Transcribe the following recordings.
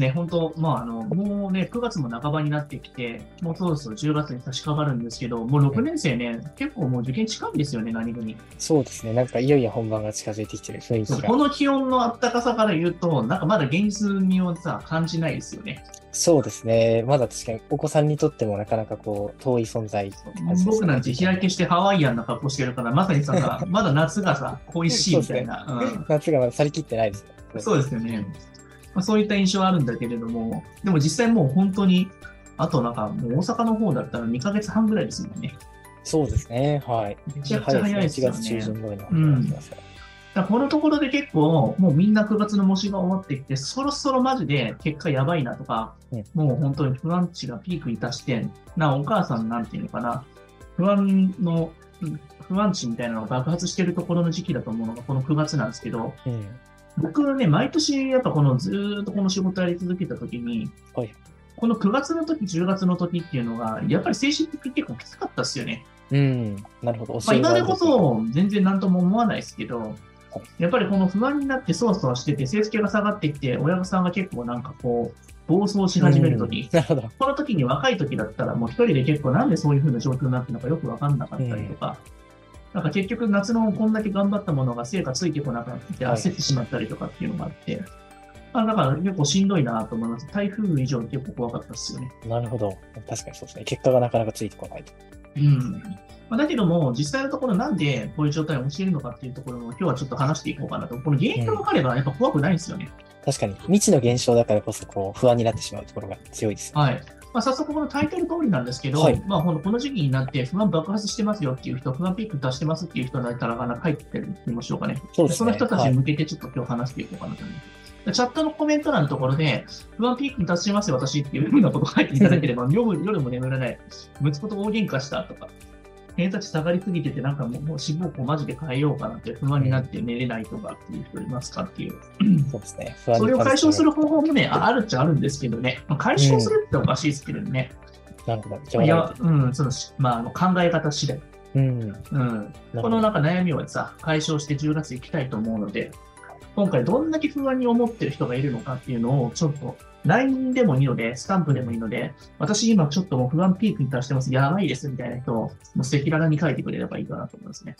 ね、本当、まあ、あの、もうね、9月も半ばになってきて、もうそろそろ10月に差し掛かるんですけど、もう6年生ね、結構もう受験近いんですよね、何分に。そうですね。なんかいよいよ本番が近づいてきてる雰囲気が。この気温の暖かさから言うと、なんかまだ現実味をさ、感じないですよね。そうですね。まだ確かにお子さんにとってもなかなかこう、遠い存在、ね、僕なんて日焼けしてハワイアンな格好してるから、まさにさ、まだ夏がさ、恋しいみたいな。ねうん、夏がまだ去りきってないですよ。そうですよね。まあ、そういった印象はあるんだけれども、でも実際もう本当に、あとなんかもう大阪の方だったら2ヶ月半ぐらいですもんね。そうですね。はい。めちゃくちゃ早いですよね。1月中旬ぐらいの話ですから。だこのところで結構、もうみんな9月の模試が終わってきて、そろそろマジで結果やばいなとか、うん、もう本当に不安値がピークに達して、な、お母さんなんていうのかな、不安の、不安値みたいなのが爆発してるところの時期だと思うのがこの9月なんですけど、うん、僕はね、毎年やっぱこのずっとこの仕事やり続けたときに、はい、この9月の時、10月の時っていうのが、やっぱり精神的に結構きつかったっすよね。うん、なるほど。まあ、今でこそ全然何とも思わないですけど、やっぱりこの不安になってそわそわしてて、成績が下がってきて、親御さんが結構なんかこう、暴走し始めるとき、この時に若い時だったら、もう一人で結構なんでそういうふうな状況になってるのかよくわかんなかったりとか、なんか結局夏のこんだけ頑張ったものが成果ついてこなくなって焦ってしまったりとかっていうのがあって、はい、だから結構しんどいなと思います。台風以上に結構怖かったですよね。なるほど。確かにそうですね。結果がなかなかついてこないと。うん。まあ、だけども、実際のところなんでこういう状態を教えるのかっていうところも今日はちょっと話していこうかなと。この原因が分かればやっぱ怖くないんですよね。うん、確かに。未知の現象だからこそこう不安になってしまうところが強いです、ね。はい。まあ、早速このタイトル通りなんですけど、はい、まあ、このこの時期になって不安爆発してますよっていう人、不安ピーク出してますっていう人だったら、書いてみましょうかね。そ、ね、その人たちに向けてちょっと今日話していこうかなと思います。はい、チャットのコメント欄のところで、不安ピークに達してますよ、私っていうふうなことを書いていただければ、夜夜も眠れない、息子と大喧嘩したとか、偏差値下がりすぎてて、なんかもうもう志望校マジで変えようかなって不安になって寝れないとかっていう人いますかっていう。そうですね。それを解消する方法もね、あるっちゃあるんですけどね。解消するっておかしいですけどね。うん、なるほど。いや、うん、その、まあ、あの考え方次第。うん。うん。このなんか悩みをさ、解消して10月行きたいと思うので、今回どんだけ不安に思ってる人がいるのかっていうのをちょっと LINE でもいいので、スタンプでもいいので、私今ちょっともう不安ピークに達してます。やばいですみたいな人を、もう赤裸々に書いてくれればいいかなと思いますね。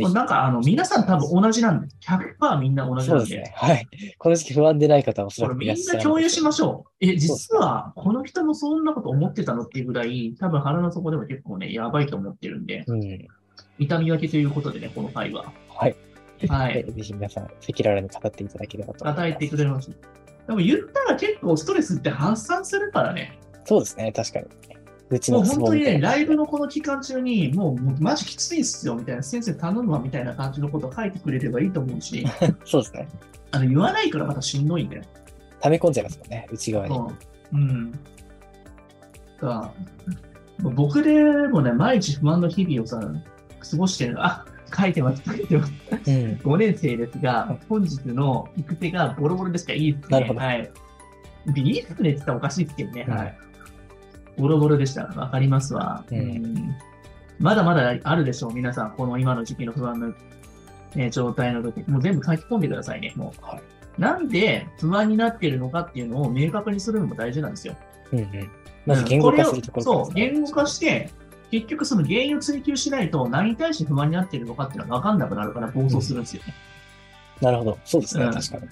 なんか、あの、皆さん多分同じなんで、100%みんな同じなんで。そうですね。はい。この時期不安でない方はおそらくみんな共有しましょう。え、実は、この人もそんなこと思ってたのっていうぐらい、多分腹の底でも結構ね、やばいと思ってるんで、うん、痛み分けということでね、この回は。はい。はい。ぜひ皆さん、赤裸々に語っていただければと思います。語ってくれます。でも言ったら結構ストレスって発散するからね。そうですね、確かに。うちのもう本当にね、ライブのこの期間中に、もうもうマジきついっすよみたいな、先生頼むわみたいな感じのことを書いてくれればいいと思うし、そうですね。あの言わないからまたしんどいんだよ。溜め込んじゃいますもんね、内側に。うん。だ僕でもね、毎日不安の日々をさ、過ごしてるあ書いてます、書いてます。うん、5年生ですが、本日の行く手がボロボロですからいいですね。はい。いいですねって言ったらおかしいですけどね。はい。ボロボロでした。わかりますわ、うん。まだまだあるでしょう、皆さん。この今の時期の不安の、ね、状態の時。もう全部書き込んでくださいね。もう。はい、なんで不安になっているのかっていうのを明確にするのも大事なんですよ。うんうん。まず言語化するところ、ね、そう、言語化して、結局その原因を追求しないと何に対して不安になっているのかっていうのは分かんなくなるから暴走するんですよね。うん、なるほど。そうですね、うん、確かに。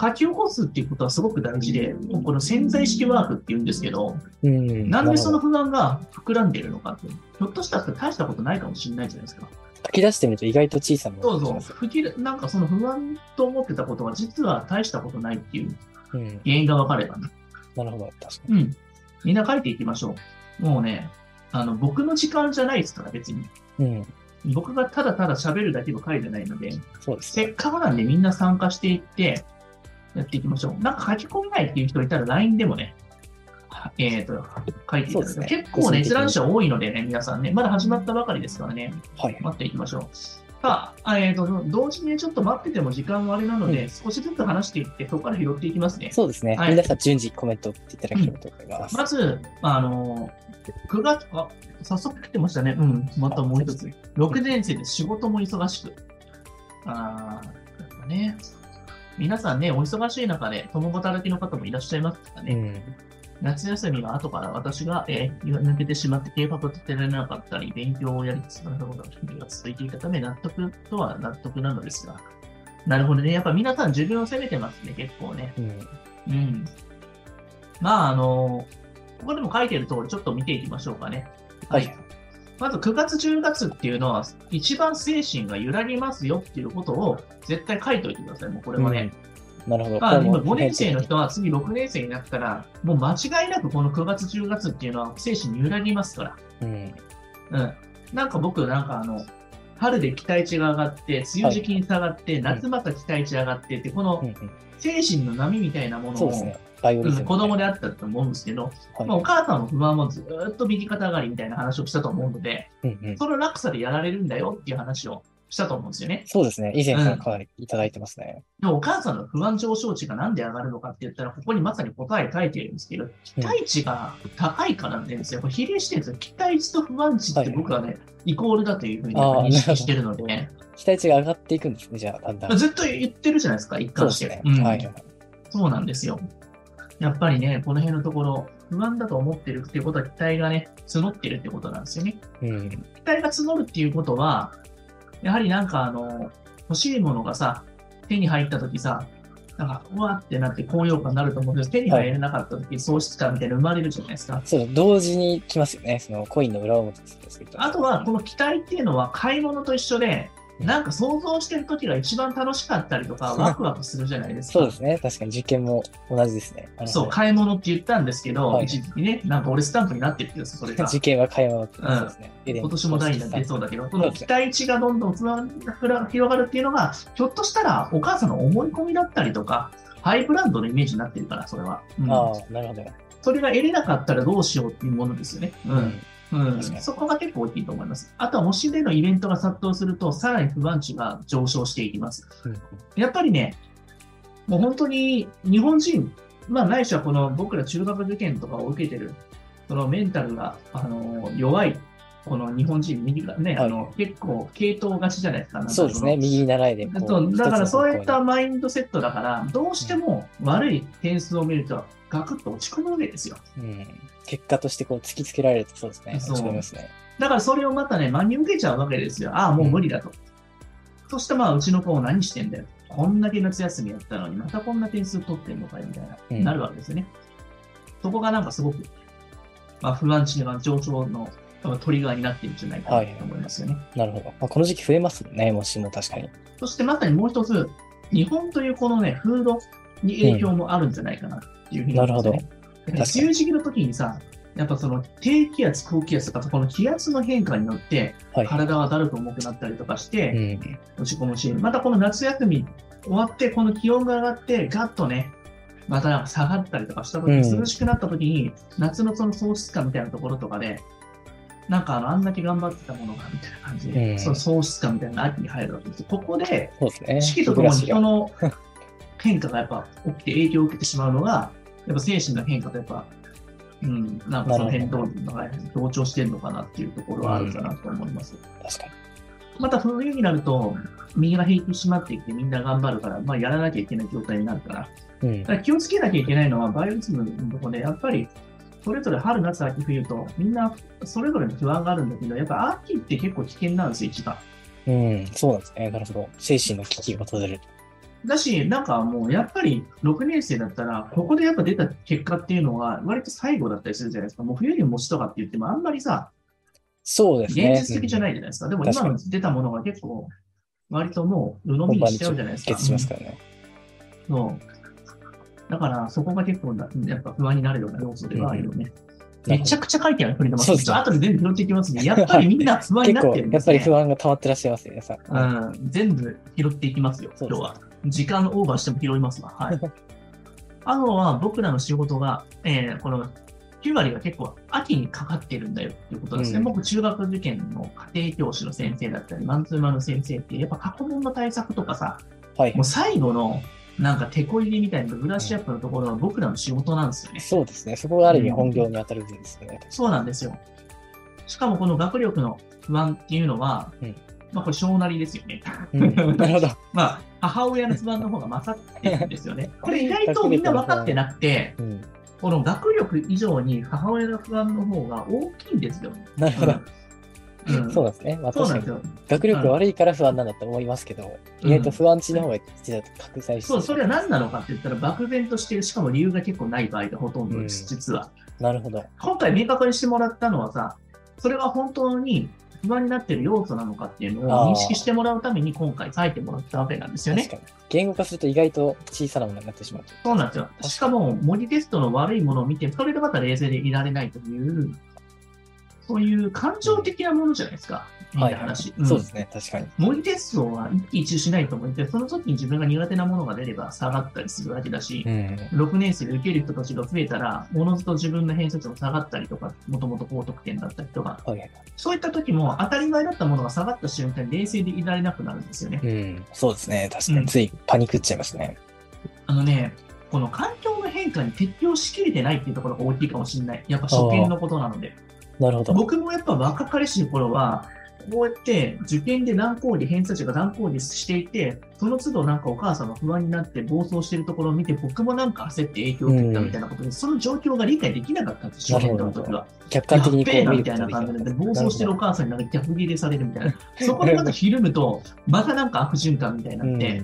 書き起こすっていうことはすごく大事で、この潜在意識ワークっていうんですけど、うん、なんでその不安が膨らんでいるのかって、ひょっとしたら大したことないかもしれないじゃないですか。書き出してみると意外と小さなそうそう。吹きなんかその不安と思ってたことは実は大したことないっていう原因が分かればね。なるほど、確かに。うん。みんな書いていきましょう。もうね、あの、僕の時間じゃないですから、別に。うん。僕がただただ喋るだけの回じゃないので、そうです、ね、せっかくなんでみんな参加していって、やっていきましょう。なんか書き込めないっていう人いたら LINE でもね、えっ、ー、と、書いていただく、ね、結構閲覧者多いのでね、皆さんね、まだ始まったばかりですからね、はい、待っていきましょう。さあ、えーと、同時にちょっと待ってても時間はあれなので、うん、少しずつ話していって、そこから拾っていきますね。そうですね。はい、皆さん順次コメントっていただければと思います。うん、まず、あの、9月、あ、早速来てましたね。うん、またもう一つ。6年生で仕事も忙しく。ああ、ね。皆さんね、お忙しい中で共働きの方もいらっしゃいますからね、うん。夏休みが後から私が、えー抜けてしまって計画を立てられなかったり、勉強をやりつつなことが続いていたため、納得とは納得なのですが、なるほどね。やっぱ皆さん自分を責めてますね、結構ね。うん。うん。まあ、あの、ここでも書いてる通り、ちょっと見ていきましょうかね。はい。まず9月、10月っていうのは、一番精神が揺らぎますよっていうことを絶対書いておいてください、もうこれはね。なるほど。まあ、今これも5年生の人は次6年生になったら、もう間違いなくこの9月、10月っていうのは精神に揺らぎますから。うん。うん。なんか僕、なんかあの、春で期待値が上がって、梅雨時期に下がって、夏また期待値上がってって、このうんうん。精神の波みたいなものを、ね。子供であったと思うんですけど、はいまあ、お母さんの不安もずーっと右肩上がりみたいな話をしたと思うので、うんうん。その落差でやられるんだよっていう話をしたと思うんですよね。そうですね。以前からかなりいただいてますね。でもお母さんの不安上昇値がなんで上がるのかって言ったら、ここにまさに答え書いてるんですけど、期待値が高いからなんですよ。これ比例してるんですよ。期待値と不安値って僕はね、イコールだというふうに認識してるので、期待値が上がっていくんですね。じゃあ、だんだん。ずっと言ってるじゃないですか、一貫して。ですね。うんはい。そうなんですよ。やっぱりね、この辺のところ、不安だと思ってるっていうことは期待がね、募ってるってことなんですよね。うん。期待が募るっていうことは、やはりなんかあの、欲しいものがさ、手に入ったときさ、なんか、うわってなって高揚感になると思うんですけど、手に入れなかったとき、喪失感みたいなの生まれるじゃないですか。そう、同時に来ますよね。そのコインの裏表ですけど。あとは、この期待っていうのは買い物と一緒で、なんか想像してるときが一番楽しかったりとか、ワクワクするじゃないですか。そうですね。確かに受験も同じですね。そう、買い物って言ったんですけど、はい一時期ね、なんか俺スタンプになってるけど、それが。受験は買い物ってそうですね。今年も第2弾出そうだけど、この期待値がどんどん広がるっていうのが、ひょっとしたらお母さんの思い込みだったりとか、ハイブランドのイメージになってるから、それは。うんああ、なるほど。それが得れなかったらどうしようっていうものですよね。うん。うんそこが結構大きいと思います。あとは模試でのイベントが殺到すると、さらに不安値が上昇していきます。うんやっぱりね、もう本当に日本人、まあないしはこの僕ら中学受験とかを受けてる、そのメンタルが、あの弱い、この日本人、右がね、はいあの結構系統がちじゃないですか。そうですね。右に習いでこう。そうだからそういったマインドセットだから、どうしても悪い点数を見ると、ガクッと落ち込むわけですよ。にうん。結果としてこう突きつけられるとそうですね。そう落ち込みますね。だからそれをまたね、真に受けちゃうわけですよ。ああ、もう無理だと。そしてまあ、うちの子何してんだよ。こんだけ夏休みやったのに、またこんな点数取ってんのかよ、みたいな、うんなるわけですよね。そこがなんかすごく、まあ、不安値が上昇のトリガーになっているんじゃないかなと思いますよね。なるほど。まあ、この時期増えますね。もしも確かに。そしてまさにもう一つ、日本というこのね、風土に影響もあるんじゃないかなっていうふうに思うんですよね。で確かに梅雨時期の時にさ、やっぱその低気圧、高気圧とか、この気圧の変化によって、はい。体がだるく重くなったりとかしうて、ん。落ち込むし、またこの夏休み終わって、この気温が上がって、ガッとね、また下がったりとかした時、うん涼しくなった時に、夏のその喪失感みたいなところとかで、なんかあの、あんだけ頑張ってたものが、みたいな感じで、うんその喪失感みたいなのが秋に入るわけですよ。ここで。四季とともに人の変化がやっぱ起きて影響を受けてしまうのが、やっぱ精神の変化とやっぱ、うん、なんかその変動が同調してるのかなっていうところはあるかなと思います。が確かに。また冬になると、右が引き締まってきてみんな頑張るから、まあやらなきゃいけない状態になるから。うんだ。から気をつけなきゃいけないのは、バイオリズムのところで、やっぱり、それぞれ春、夏、秋、冬と、みんなそれぞれの不安があるんだけど、やっぱ秋って結構危険なんですよ、一番。うん。そうなんですね。なるほど。精神の危機が訪れる。だし、なんかもうやっぱり6年生だったら、ここでやっぱ出た結果っていうのが割と最後だったりするじゃないですか。もう冬に持ちとかって言ってもあんまりさ、そうですね。現実的じゃないじゃないですか。でも今の出たものが結構、割ともう鵜呑みにしちゃうじゃないですか。決しますからね。そう。だからそこが結構なやっぱ不安になるような要素ではあるよね。めちゃくちゃ書いてある、フリーダマそうですね後で全部拾っていきますね。やっぱりみんな不安になってるんです、ね。やっぱり不安が溜まってらっしゃいますね。うん、全部拾っていきますよ、今日は。時間オーバーしても拾いますわ。はい。あとは僕らの仕事が、えーこの9割が結構秋にかかってるんだよっていうことですね。うん僕、中学受験の家庭教師の先生だったり、マンツーマンの先生って、やっぱ過去問の対策とかさ、はいもう。最後のなんか手こ入れみたいなブラッシュアップのところは僕らの仕事なんですよね。そうですね。そこがある意味本業に当たるんですよね。そうなんですよ。しかもこの学力の不安っていうのは、うんまあこれ小なりですよね。うんなるほど。まあ、母親の不安の方が勝ってるんですよね。これ意外とみんな分かってなくて、うん。この学力以上に母親の不安の方が大きいんですよ。なるほど。うんそうなんですね。まあ確かにそうなんです。よ。学力悪いから不安なんだと思いますけど、うん意外と不安値の方が実は拡大してるそう、それは何なのかって言ったら、漠然としてる、しかも理由が結構ない場合がほとんどです、うん実は。なるほど。今回明確にしてもらったのはさ、それが本当に不安になってる要素なのかっていうのを認識してもらうために今回書いてもらったわけなんですよね確。かに。言語化すると意外と小さなものになってしまうと。そうなんですよ。しかも、模擬テストの悪いものを見て、それでまた冷静でいられないという、そういう感情的なものじゃないですか。みたいな話。んそうですね。確かに。模擬テストは一喜一憂しないと思って、その時に自分が苦手なものが出れば下がったりするわけだしう、ん。6年生で受ける人たちが増えたら、おのずと自分の偏差値も下がったりとか、もともと高得点だったりとか、はいはい。そういった時も当たり前だったものが下がった瞬間に冷静でいられなくなるんですよね。うん。そうですね。確かうんに。ついパニックっちゃいますね。あのね、この環境の変化に適応しきれてないっていうところが大きいかもしれない。やっぱ初見のことなので。なるほど。僕もやっぱ若かりしい頃は、こうやって受験で難航で偏差値が難航でしていて、その都度なんかお母さんが不安になって暴走してるところを見て、僕もなんか焦って影響を受けたみたいなことで、その状況が理解できなかったんです、初見の時は。客観的にこう見ることたいな感じで。暴走してるお母さんになんか逆ギレされるみたいな。そこでまたひるむと、またなんか悪循環みたいになって、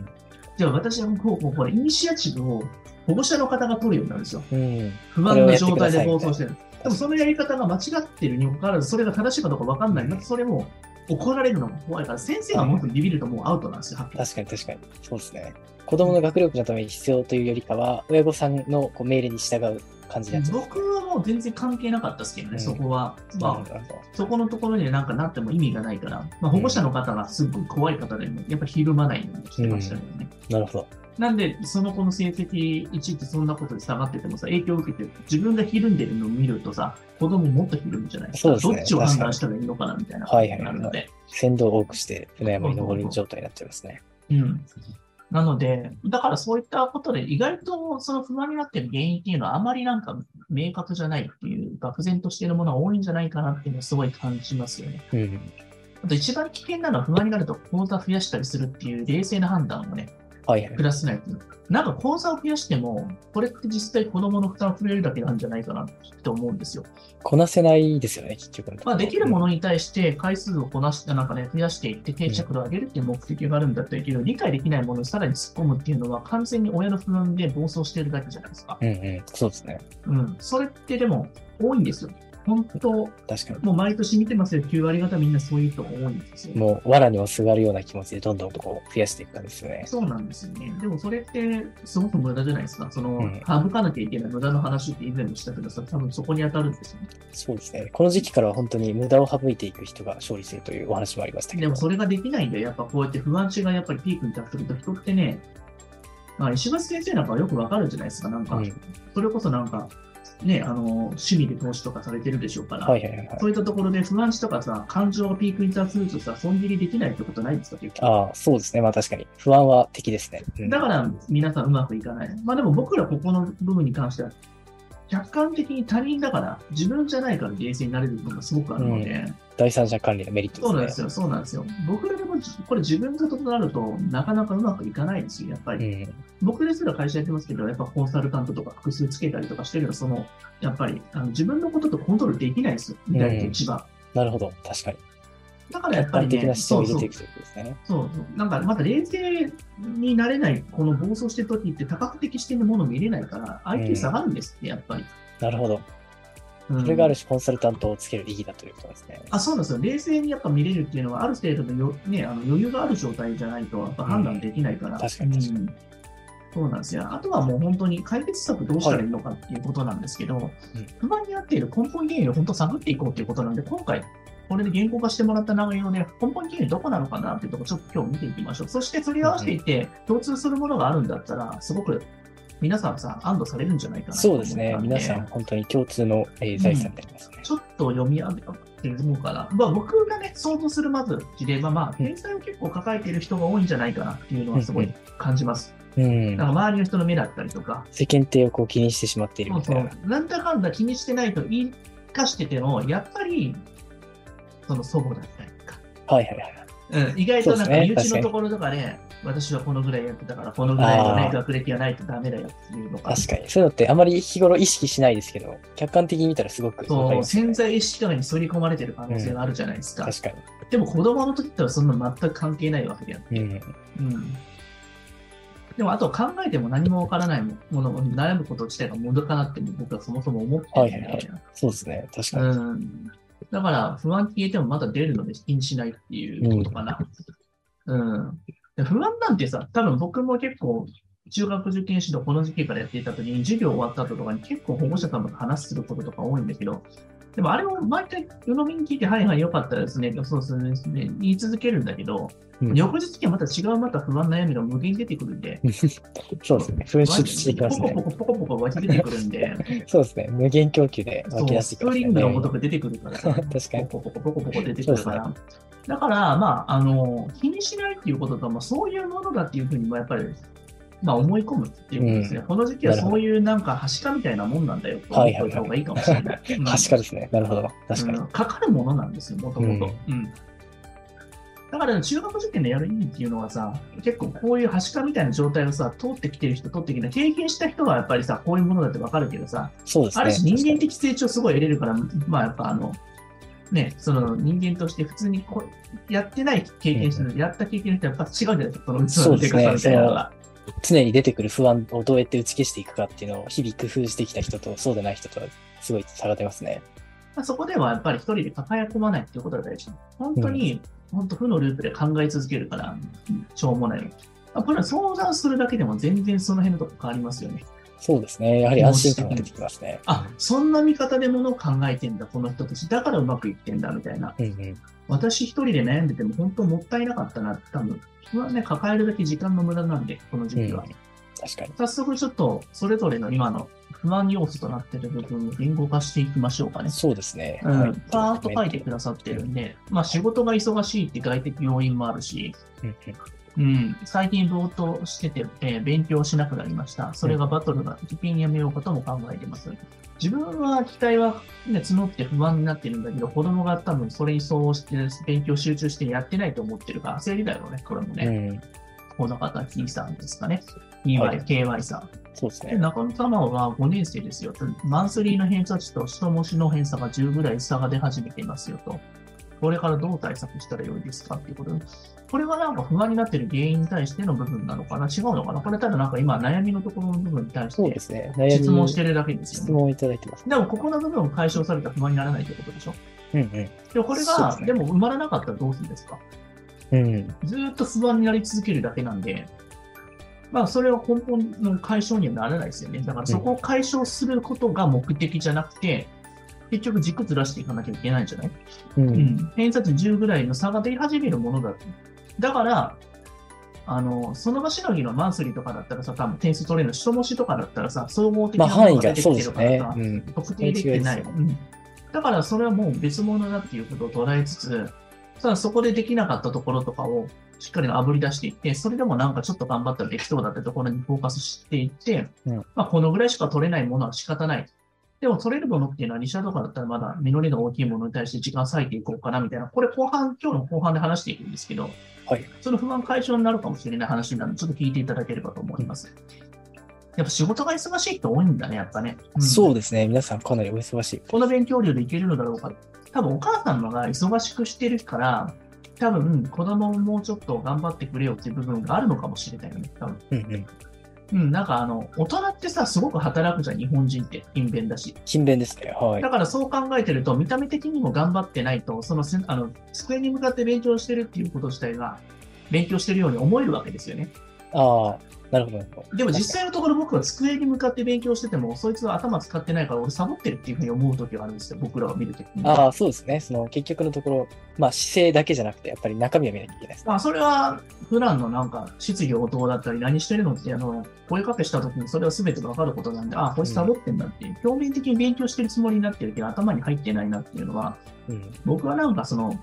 じゃあ私はこう、こう、これ、イニシアチブを保護者の方が取るようになるんですよ。うん。うん。不安な状態で暴走してる。でもそのやり方が間違ってるにもかかわらず、それが正しいかどうか分かんない。またそれも怒られるのが怖いから、先生がもっとビビるともうアウトなんですよ、確かに確かに。そうですね。子供の学力のために必要というよりかは、親御さんのこう命令に従う感じになっちゃう。僕はもう全然関係なかったですけどね、うんそこは。まあ、そこのところになんかなっても意味がないから、まあ、保護者の方がすっごい怖い方でも、やっぱひるまないようにしてましたよね。なるほど。なんで、その子の成績1ってそんなことで下がっててもさ、影響を受けて、自分がひるんでるのを見るとさ、子供もっとひるむじゃないですか。そうですねどっちを判断したらいいのかなみたいなはいはいはいなるので。先導を多くして、船山に登る状態になっちゃいますね。うん。なので、だからそういったことで、意外とその不安になっている原因っていうのはあまりなんか明確じゃないっていう、漠然としているものが多いんじゃないかなっていうのをすごい感じますよね。うん。あと一番危険なのは不安になると講座増やしたりするっていう冷静な判断をね、はいはいプ。ラスないっていう。なんか講座を増やしても、これって実際子供の負担を増えるだけなんじゃないかなって思うんですよ。こなせないですよね、結局。まあ、できるもの。のに対して回数をこなして、なんかね、増やしていって定着度を上げるっていう目的があるんだったらいいけど、理解できないものにさらに突っ込むっていうのは完全に親の不安で暴走してるだけじゃないですか。うんうん。そうですね。うん。それってでも多いんですよ。本当、確かに。もう毎年見てますよ。9割方みんなそういう人が多いんですよ。もう、藁にもすがるような気持ちでどんどんこう増やしていく感じですよね。そうなんですよね。でもそれってすごく無駄じゃないですか。その、うん省かなきゃいけない無駄の話って以前もしたけどさ、多分そこに当たるんですよね。そうですね。この時期からは本当に無駄を省いていく人が勝利するというお話もありましたけど。でもそれができないんだよ。やっぱこうやって不安値がやっぱりピークに達すると人ってね、まあ、石橋先生なんかはよくわかるじゃないですか。なんか、うんそれこそなんか、ね、あの、趣味で投資とかされてるでしょうから、はいはいはいはい。そういったところで不安値とかさ、感情がピークに達するとさ、損切りできないってことないですかああ、そうですね。まあ確かに。不安は敵ですね。うんだから皆さんうまくいかない。まあでも僕らここの部分に関しては、客観的に他人だから、自分じゃないから冷静になれる部分がすごくあるので、第三者管理のメリットですね。そうなんですよ、そうなんですよ。僕らでもこれ自分がとなるとなかなかうまくいかないですよ、やっぱり。うん。僕ですら会社やってますけど、やっぱコンサルタントとか複数つけたりとかしてるのは、その、やっぱりあの自分のこととコントロールできないですよ、意外と一番。なるほど。確かに。だからやっ客ぱりね、観的な視点をそうそう入れていくということですね。そうそう。なんかまだ冷静になれない、この暴走してる時って多角的視点でもの見れないから、IQ 下がるんですって、やっぱり。なるほど。うんそれがある種コンサルタントをつける意義だということですね。あそうなんですよ。冷静にやっぱ見れるっていうのは、ある程度のよ、ね、あの余裕がある状態じゃないと、やっぱ判断できないから。ん確かに確かにうんそうなんですよ。あとはもう本当に解決策どうしたらいいのかっていうことなんですけど、不安になっている根本原因を本当探っていこうということなんで、今回、これで言語化してもらった内容で、根本原因どこなのかなっていうところ、ちょっと今日見ていきましょう。そして、それに合わせていて、共通するものがあるんだったら、すごく皆さんさ、安堵されるんじゃないかなとそうですね。皆さん本当に共通の、えー財産になりますね。ちょっと読み上げてみようかな。まあ、僕がね、想像するまず事例は、まあ、天才を結構抱えている人が多いんじゃないかなっていうのはすごい感じます。うんなん。か周りの人の目だったりとか、世間体をこう気にしてしまっているそうそみたいな。う、なんだかんだ気にしてないと言いかしてても、やっぱり、その祖母だったりとか、はいはいはい。うん、意外となんか身内のところとかで、私はこのぐらいやってたから、このぐらいの、ね、学歴がないとダメだよっていうのが。確かに。そういうのってあまり日頃意識しないですけど、客観的に見たらすごく、そう、潜在意識とかに反り込まれてる可能性があるじゃないですか。うん、確かに。でも子供の時ってはそんな全く関係ないわけであって。うん。うんでも、あと考えても何もわからないものを悩むこと自体がもどかなって僕はそもそも思ってるんで、はいはいはい、そうですね、確かに。うん、だから、不安って言えてもまだ出るので気にしないっていうことかな。うん、うん不安なんてさ、多分僕も結構、中学受験指導この時期からやっていた時に、授業終わった後とかに結構保護者様と話することとか多いんだけど、でもあれを毎回、世のみに聞いて、はいはい、よかったですね、そうですね、言い続けるんだけど、うん、翌日にはまた違うまた不安悩みが無限に出てくるんで。そうですね。噴出していきますね。ポコポコポコポコ湧き出てくるんで。そうですね。無限供給で湧き出してくる、ね。スプリングのごとく出てくるから。確かに。ポコポコポコポコ出てくるから。だから、まあ、あの、気にしないっていうことと、まあ、そういうものだっていうふうにもやっぱり、まあ、思い込むっていうことですね。うん、この時期はそういうなんか、はしかみたいなもんなんだよと思った方がいいかもしれない。はしかですね。なるほど。確かに。かかるものなんですよ、もともと。うん。だから、中学受験でやる意味っていうのはさ、結構こういうはしかみたいな状態をさ、通ってきてる人、通ってきて経験した人はやっぱりさ、こういうものだってわかるけどさ、そうですね。ある種人間的成長すごい得れるから、まあやっぱあの、ね、その人間として普通にこやってない経験してる、うん、やった経験の人はやっぱ違うじゃないですか、この器のでかさみたいなのが。常に出てくる不安をどうやって打ち消していくかっていうのを日々工夫してきた人とそうでない人とはすごい差が出ますね。まあ、そこではやっぱり一人で抱え込まないっていうことが大事。本当に、うん、本当負のループで考え続けるから、しょうもない。これは相談するだけでも全然その辺のとこ変わりますよね。そうですね。やはり安心感が出てきますね。あ、そんな見方でものを考えてんだ、この人たち。だからうまくいってんだ、みたいな。うんうん、私一人で悩んでても本当もったいなかったな、多分。それはね、抱えるだけ時間の無駄なんで、この時期は。うん、確かに。早速ちょっと、それぞれの今の不安要素となっている部分を言語化していきましょうかね。そうですね。うん。パーッと書いてくださってるんで、まあ仕事が忙しいって外的要因もあるし、うん、最近ぼーっとしてて、えー、勉強しなくなりました。それがバトルが一品やめようかとも考えています。自分は期待は、ね、募って不安になってるんだけど、子供が多分それに相応して勉強集中してやってないと思ってるから、焦りだよね、これもね。うん、この方、T さんですかね。EY、はい、KY さん。そうですね。中野様は5年生ですよと。マンスリーの偏差値と人模試の偏差が10ぐらい差が出始めていますよと。これからどう対策したらよいですかっていうことで。これはなんか不安になっている原因に対しての部分なのかな？違うのかな？これただなんか今悩みのところの部分に対して質問してるだけですよね。質問いただいてます、でもここの部分を解消されたら不安にならないってことでしょ？うんうん。でもこれが、ね、でも埋まらなかったらどうするんですか？うん。ずっと不安になり続けるだけなんで、まあ、それは根本の解消にはならないですよね。だからそこを解消することが目的じゃなくて、結局軸ずらしていかなきゃいけないんじゃない？うん。うん、偏差値10ぐらいの差が出始めるものだだから、あの、その場しのぎのマンスリーとかだったらさ、多分点数取れるの、人模試とかだったらさ、総合的なものが出てきてるから特定できてない、うん。だからそれはもう別物だっていうことを捉えつつ、ただそこでできなかったところとかをしっかり炙り出していって、それでもなんかちょっと頑張ったらできそうだってところにフォーカスしていって、うん、まあこのぐらいしか取れないものは仕方ない。でも取れるものっていうのは、2社とかだったらまだ実りの大きいものに対して時間割いていこうかなみたいな、これ後半、今日の後半で話していくんですけど、はい。その不安解消になるかもしれない話なので、ちょっと聞いていただければと思います。やっぱ仕事が忙しい人多いんだね、やっぱね。うん、そうですね。皆さんかなりお忙しい。この勉強量でいけるのだろうか。多分お母さんのが忙しくしてるから、多分子供ももうちょっと頑張ってくれよっていう部分があるのかもしれないよね、多分。うんうん。うん、なんかあの、大人ってさ、すごく働くじゃん、日本人って。勤勉だし。勤勉ですね。はい。だからそう考えてると、見た目的にも頑張ってないと、その、あの、机に向かって勉強してるっていうこと自体が、勉強してるように思えるわけですよね。ああ、なるほど。でも実際のところ僕は机に向かって勉強してても、そいつは頭使ってないから俺サボってるっていうふうに思う時があるんですよ、僕らを見るときに。ああ、そうですね。その結局のところ、まあ姿勢だけじゃなくて、やっぱり中身を見なきゃいけないです、ね。まあそれは普段のなんか質疑応答だったり何してるのってあの、声かけした時にそれは全てわかることなんで、ああ、こいつサボってんだっていう、表面的に勉強してるつもりになってるけど頭に入ってないなっていうのは、うん、僕はなんかその、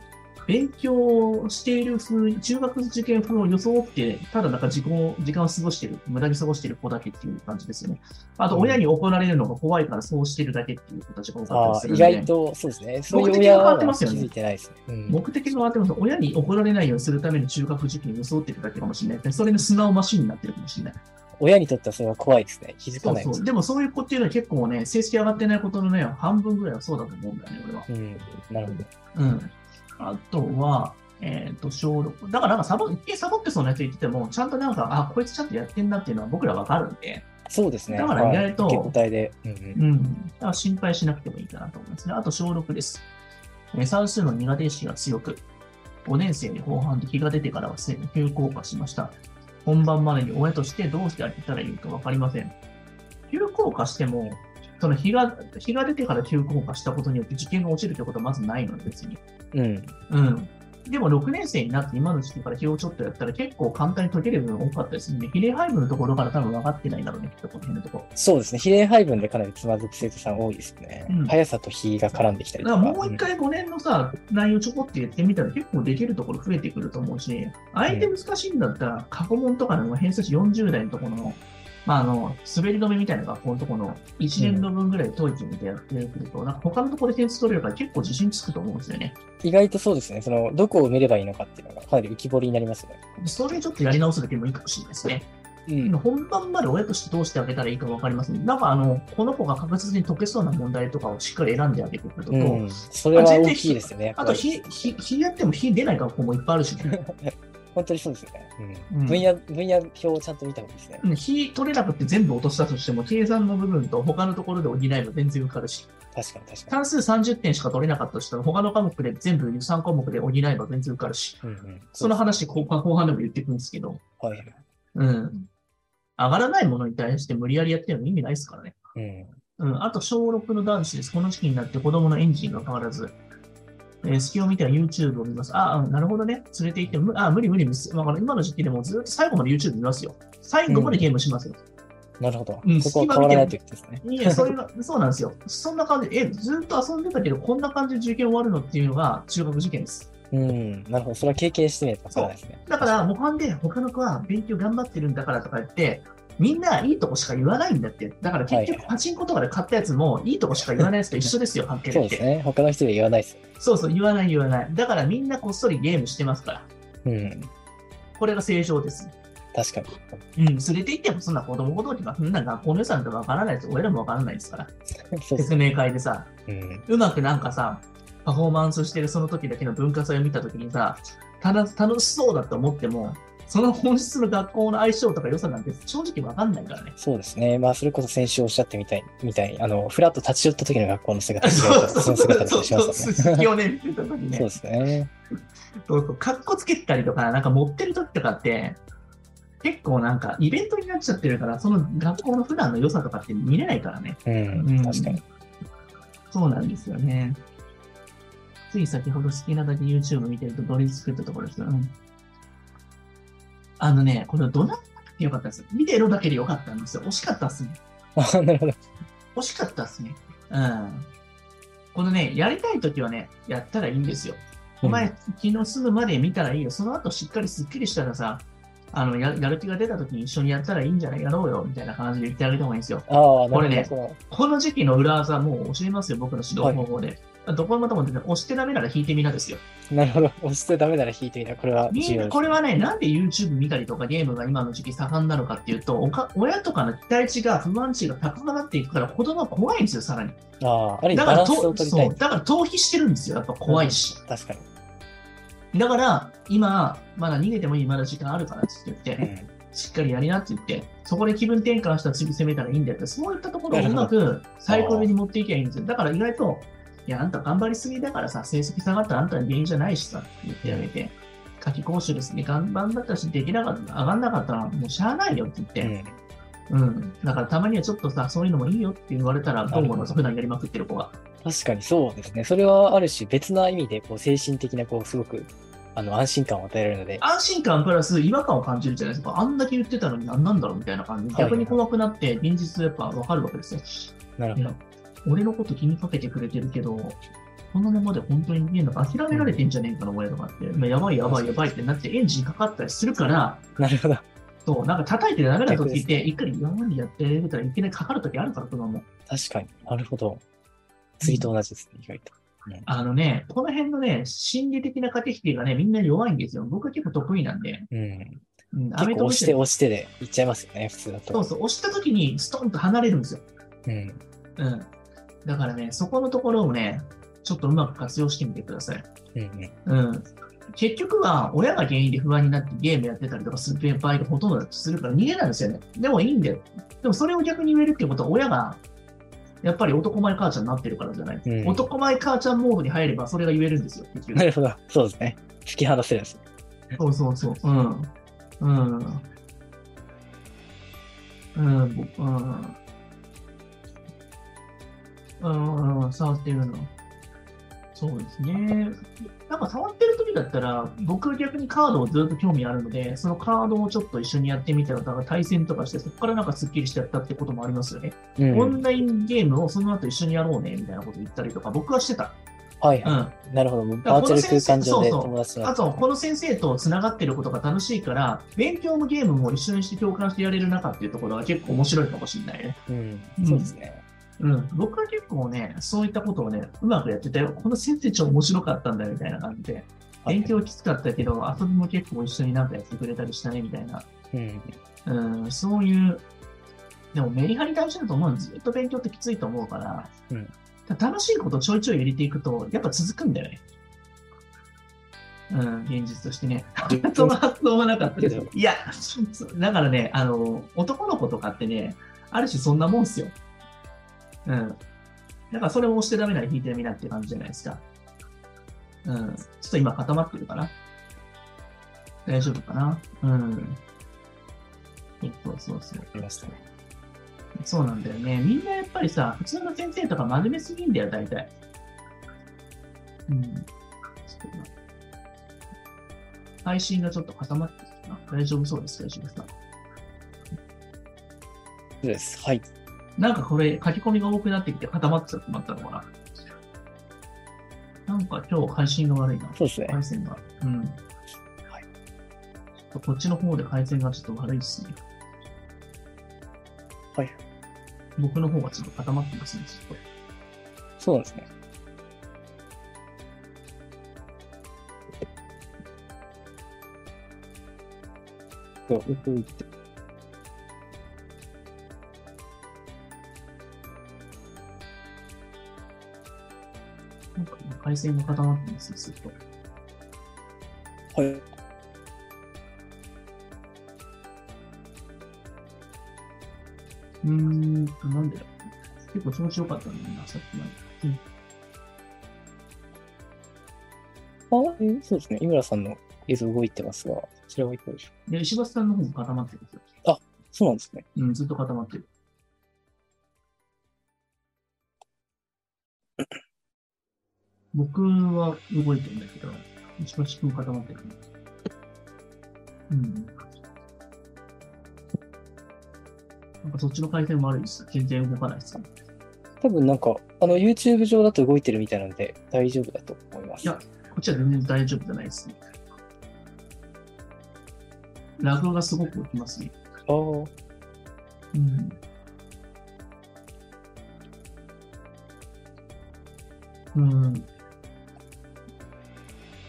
勉強している風、中学受験風を装って、ただなんか時間時間を過ごしてる、無駄に過ごしてる子だけっていう感じですよね。あと、うん親に怒られるのが怖いからそうしてるだけっていう子たちが多かったりするんで。意外とそうですね。そういう目的が変わ親は気ってますよねづいてないですね。うん目的が変わってます。親に怒られないようにするために中学受験を装ってるだけかもしれない。それの素直マシンになってるかもしれない。親にとってはそれは怖いですね。気づかないですそう。でもそういう子っていうのは結構ね、成績上がってないことのね、半分ぐらいはそうだと思うんだよね、俺は。うん。なるほど。うん。あとは、えっ、と、小6。だからなんかサボ、一見サボってそうなやつ言ってても、ちゃんとなんか、あ、こいつちゃんとやってんなっていうのは僕らわかるんで、そうですね。だから意外とはいで。うんうんうん。だから心配しなくてもいいかなと思いますね。あと小6です。えー算数の苦手意識が強く、5年生に後半で日が出てからはすでに急降下しました。本番までに親としてどうしてあげたらいいかわかりません。急降下しても、その日が、日が出てから急降下したことによって受験が落ちるってことはまずないので、別に。うん。うん。でも6年生になって今の時期から日をちょっとやったら結構簡単に解ける部分多かったですね。比例配分のところから多分分かってないだろうね、きっとこの辺のところ。そうですね。比例配分でかなりつまずく生徒さん多いですね。うん速さと比が絡んできたりだとか。からもう一回5年のさ、内容ちょこって言ってみたら結構できるところ増えてくると思うし、相手難しいんだったら過去問とかでも偏差値40代のところの、まあ、あの、滑り止めみたいな学校のところの1年度分ぐらい解いてみてやってくると、なんか他のところで点数取れるから結構自信つくと思うんですよね。意外とそうですね。その、どこを見ればいいのかっていうのがかなり浮き彫りになりますね。それちょっとやり直すだけでもいいかもしれないですね。うん。本番まで親としてどうしてあげたらいいか分かりますね。なんかあの、この子が確実に解けそうな問題とかをしっかり選んであげてくると、うん、それは大きいですよね。あと、り日、日、日やっても日出ない学校もいっぱいあるし、本当にそうですよね。うんうん、分野、分野表をちゃんと見た方がいいですね。うん日取れなくて全部落としたとしても、計算の部分と他のところで補えば全然受かるし、確かに確か単数30点しか取れなかったとしたら、他の科目で全部3項目で補えば全然受かるし、に。うんうん、その話後半後半でも言っていくんですけど、はいはい。うん。上がらないものに対して無理やりやってるの意味ないですからね。うん。うん。あと、小6の男子です。この時期になって子供のエンジンが変わらず、えー隙を見ては YouTube を見ます。ああ、なるほどね。連れて行って、むあ無理無理無理。だから今の時期でもずっと最後まで YouTube 見ますよ。最後までゲームしますよ。なるほど。うんそこは変わらないということですね。いや、それが、そうなんですよ。そんな感じで、え、ずっと遊んでたけど、こんな感じで受験終わるのっていうのが中学受験です。うん。なるほど。それは経験してみないとわからないですね。だから、模範で他の子は勉強頑張ってるんだからとか言って、みんないいとこしか言わないんだって。だから結局パチンコとかで買ったやつもいいとこしか言わないやつと一緒ですよ、関係って。そうですね。他の人で言わないですよ。そうそう、言わない言わない。だからみんなこっそりゲームしてますから。うん。これが正常です。確かに。うん、連れて行ってもそんな子供ごときが、そんな学校の予算とかわからないです。俺らもわからないですから。説明会でさ、うん。うまくなんかさ、パフォーマンスしてるその時だけの文化祭を見た時にさ、ただ楽しそうだと思っても、その本質の学校の相性とか良さなんて正直わかんないからね。そうですね。まあ、それこそ先週おっしゃってみたい、みたいに、あの、フラッと立ち寄った時の学校の姿そのうそうそう姿だったりしまそう。すよね。鈴木をね。そうですね。そうそう。かっこつけてたりとか、なんか持ってる時とかって、結構なんかイベントになっちゃってるから、その学校の普段の良さとかって見れないからね。うん。うん確かに。そうなんですよね。つい先ほど好きなだけ YouTube 見てるとドリ作ったところですよ。うん。あのね、これどなってよかったです。見てるだけでよかったんですよ。惜しかったっすね。あなるほど。惜しかったっすね。うん。このね、やりたいときはね、やったらいいんですよ。お前、昨日すぐまで見たらいいよ。その後しっかりすっきりしたらさ、あのややる気が出たときに一緒にやったらいいんじゃないやろうよ。みたいな感じで言ってあげた方がいいんですよ。ああ、なるほど。これねこの時期の裏技もう教えますよ。僕の指導方法で。どこまでも押してダメなら引いてみなですよ。なるほど。押してダメなら引いてみた。これは。これはね、なんで YouTube 見たりとかゲームが今の時期盛んなのかっていうと、おか親とかの期待値が不安値が高くなっていくから子供は怖いんですよ、さらに。ああ、ある意味だからバランスをと、取りたいそう。。だから逃避してるんですよ。やっぱ怖いし。確かだから、今、まだ逃げてもいい、まだ時間あるからって言って、に。うんしっかりやりなって言って、そこで気分転換したら次攻めたらいいんだよって、そういったところをうまくサイクルに持っていけばいいんですよ。だから意外と、いや、あんた頑張りすぎだからさ、成績下がったらあんたの原因じゃないしさ、って言ってあげて、夏季講習ですね、頑張ったし、できなかった、上がんなかったらもうしゃあないよって言って、うん。うん。だからたまにはちょっとさ、そういうのもいいよって言われたら、どう思うの？普段やりまくってる子が。確かにそうですね。それはある種別な意味で、こう、精神的な、こう、すごく、あの、安心感を与えられるので。安心感プラス違和感を感じるじゃないですか。あんだけ言ってたのに何なんだろうみたいな感じで、はい逆に怖くなって、現実やっぱわかるわけですよ。なるほど。俺のこと気にかけてくれてるけど、このままで本当にいいのか、諦められてんじゃねえかな、親とかって、まあ、やばいやばいやばいってなってエンジンかかったりするから、なるほど。そう、なんか叩いてダメな時って、一回やばいやってるたらいきなりかかる時あるから、車も。確かに。なるほど。次と同じですね、意外と。あのね、この辺のね、心理的な駆け引きがね、みんな弱いんですよ。僕は結構得意なんで。うん。うん、結構押して押してでいっちゃいますよね、普通だと。そうそう、押した時にストンと離れるんですよ。うん。うん。だからね、そこのところをね、ちょっとうまく活用してみてください。うん。結局は、親が原因で不安になってゲームやってたりとかする場合がほとんどするから逃げないんですよね。でもいいんだよ。でもそれを逆に言えるっていうことは、親が、やっぱり男前母ちゃんになってるからじゃない。うん男前母ちゃんモードに入れば、それが言えるんですよ。なるほど。そうですね。突き放せるんですね。そうそうそう。うん。うん。うん、ぼうん。うん、うん、触ってるの。そうですね。なんか触ってる時だったら、僕は逆にカードをずっと興味あるので、そのカードをちょっと一緒にやってみたら、だから対戦とかして、そこからなんかスッキリしてやったってこともありますよね。うん。オンラインゲームをその後一緒にやろうね、みたいなこと言ったりとか、僕はしてた。はいうん。はい。なるほど。バーチャル空間上でそうそう友達となってあと、この先生と繋がってることが楽しいから、勉強もゲームも一緒にして共感してやれる中っていうところが結構面白いかもしれないね。うんうん。そうですね。うん。僕は結構ね、そういったことをね、うまくやってたよ。この先生超面白かったんだよ、みたいな感じで。勉強きつかったけど、遊びも結構一緒になんかやってくれたりしたね、みたいな。うん。うん、そういう、でもメリハリ大事だと思うのずっと勉強ってきついと思うから、うん楽しいことをちょいちょい入れていくと、やっぱ続くんだよね。うん、現実としてね。その発想はなかったですよ。いや、だからね、あの、男の子とかってね、ある種そんなもんっすよ。うん。だからそれを押してダメなら引いてみなって感じじゃないですか。うん。ちょっと今固まってるかな大丈夫かなうん。そうそうそう。ありましたね。そうなんだよね。みんなやっぱりさ、普通の先生とか真面目すぎんだよ、大体。うん。ちょっと今配信がちょっと固まってきたな。大丈夫そうですか、石橋さん？です。はい。なんかこれ、書き込みが多くなってきて固まってしまったのかな。なんか今日配信が悪いな。そうですね。回線が。うん。はい。ちょっとこっちの方で回線がちょっと悪いですね。はい。僕の方がちょっと固まってますね。そうですね。そう、動いて。なんか今回線が固まってますね、ずっと。はい。うーんと、なんでだ。結構気持ちよかったんだよな、さっきまで。あ、えーそうですね。井村さんの映像動いてますが、こちらはいかがでしょうで、石橋さんの方も固まってるんですよ。そうなんですね。うん、ずっと固まってる。僕は動いてるんだけど、石橋君固まってる。うん。なんかそっちの回線も悪いです。全然動かないです。多分なんか、あの、YouTube 上だと動いてるみたいなので、大丈夫だと思います。いやこっちは全然大丈夫じゃないですね。ラグがすごく起きますね。ああ、うん。うん。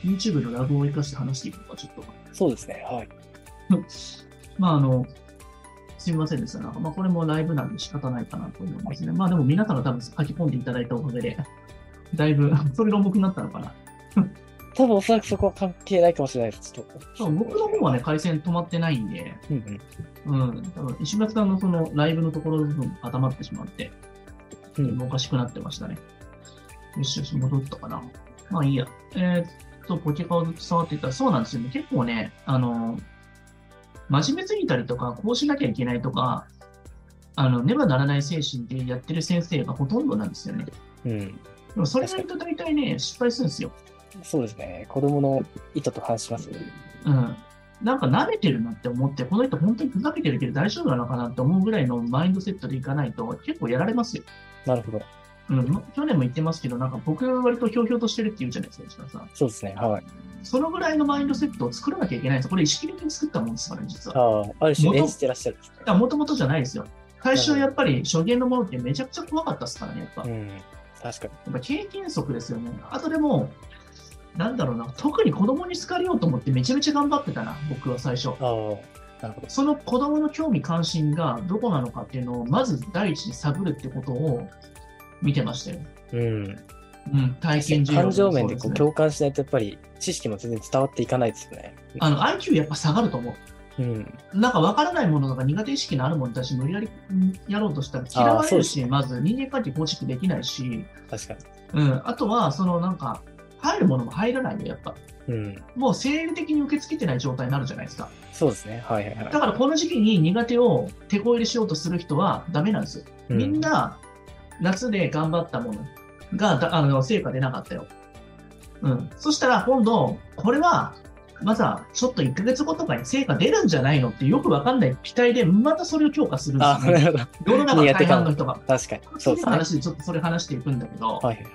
YouTube のラグを生かして話していくのか、ちょっと。そうですね。はい。まあ、あの、すみませんでした。なんかまあ、これもライブなんで仕方ないかなと思いますね。まあ、でも皆さんが多分書き込んでいただいたおかげで、だいぶ、それが重くなったのかな。多分おそらくそこは関係ないかもしれないです。ちょっと。僕の方はね、回線止まってないんで、うんうん。うん、多分石橋さんのそのライブのところの部分が固まってしまって、うんおかしくなってましたね。よしよし、戻ったかな。まあいいや。えーっと、ポケカをずっと触っていたら、そうなんですよね。結構ね、あの、真面目すぎたりとか、こうしなきゃいけないとか、あの、ねばならない精神でやってる先生がほとんどなんですよね。うん。でもそれがると大体ね、失敗するんですよ。そうですね。子供の意図と話しますね。うん。なんか舐めてるなって思って、この人本当にふざけてるけど大丈夫なのかなって思うぐらいのマインドセットでいかないと結構やられますよ。なるほど。うん、去年も言ってますけど、なんか僕割とひょうひょうとしてるって言うじゃないですか、石川さん。そうですね。はい。そのぐらいのマインドセットを作らなきゃいけないんですよ。これ意識的に作ったもんですからね、実は。ああ、ある種演じてらっしゃるね。もともとじゃないですよ。最初はやっぱり初見のものってめちゃくちゃ怖かったですからね、やっぱ。やうん。確かに。っぱ経験則ですよね。あとでも、なんだろうな、特に子供に好かれようと思ってめちゃめちゃ頑張ってたな、僕は最初。ああ、なるほど。その子供の興味関心がどこなのかっていうのを、まず第一に探るってことを見てましたよ。うん。うん、体験授業感情面でこそう共感しないとやっぱり知識も全然伝わっていかないですよね。あの、IQ やっぱ下がると思う。うん。なんか分からないものとか苦手意識のあるものに対して無理やりうんやろうとしたら嫌われるし、まず人間関係構築できないし、確かに。うん、あとは、そのなんか、入るものも入らないよ、やっぱ。うん。もう生理的に受け付けてない状態になるじゃないですか。そうですね。はいはいはい。だからこの時期に苦手を手こ入れしようとする人はダメなんですよ。うんみんな、夏で頑張ったものがだあの成果出なかったよ。うん。そしたら今度、これは、まずはちょっと1ヶ月後とかに成果出るんじゃないのってよくわかんない期待で、またそれを強化するんであ、すよ、ね。世の中の大半の人が。確かに。そうですね。次の話でちょっとそれ話していくんだけど、はいはい。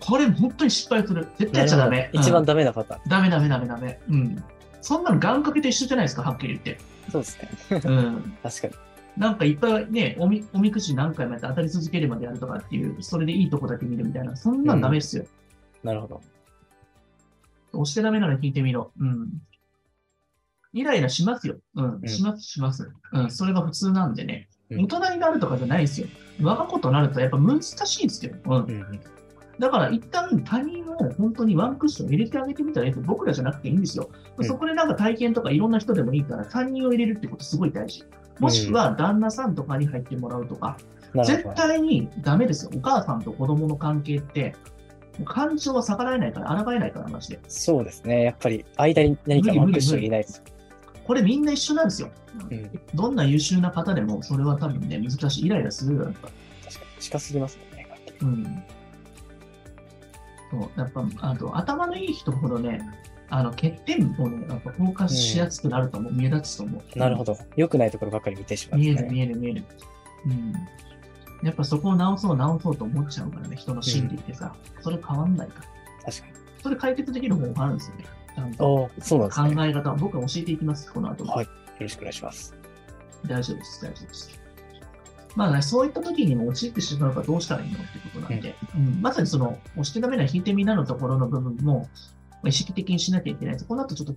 これ本当に失敗する。絶対やっちゃダメ。一番うんダメなパターン。ダメダメダメダメ。うん。そんなの願掛けと一緒じゃないですか、はっきり言って。そうですね。うん。確かに。なんかいっぱいね、おみおみくじ何回もやって当たり続けるまでやるとかっていう、それでいいとこだけ見るみたいな、そんなんダメっすよ。なるほど。押してダメなら聞いてみろ。うん。イライラしますよ。うんう。んします、します。うん。それが普通なんでね。うん大人になるとかじゃないですよ。若子となるとやっぱ難しいんですよ。うんう。んうん。だから一旦他人を本当にワンクッション入れてあげてみたら僕らじゃなくていいんですよ。うんそこでなんか体験とかいろんな人でもいいから他人を入れるってことすごい大事。もしくは旦那さんとかに入ってもらうとか、絶なるほど。対にダメですよ。お母さんと子供の関係って、感情は逆らえないから、抗えないから、マジで。そうですね。やっぱり間に何かワンクッション入れないです。これみんな一緒なんですよ。うん。どんな優秀な方でも、それは多分ね、難しい。イライラするよ、やっぱ。確かに。近すぎますもんね。うん。そう、やっぱ、あと、頭のいい人ほどね、あの、欠点をね、やっぱフォーカスしやすくなると思う。見え立つと思う。なるほど。良くないところばかり見てしまうん見える。見える、見える。うん。やっぱそこを直そう、直そうと思っちゃうからね、人の心理ってさ、それ変わんないから。確かに。それ解決できる方法あるんですよね。ちゃんと。そうなんです考ね。え方を僕は教えていきます、この後。はいよろしくお願いします。大丈夫です、大丈夫です。まあね、そういった時にも陥ってしまうからどうしたらいいのってことなんで、うんまさにその、押してダメな引いてみなのところの部分も、まあ意識的にしなきゃいけないと。この後ちょっと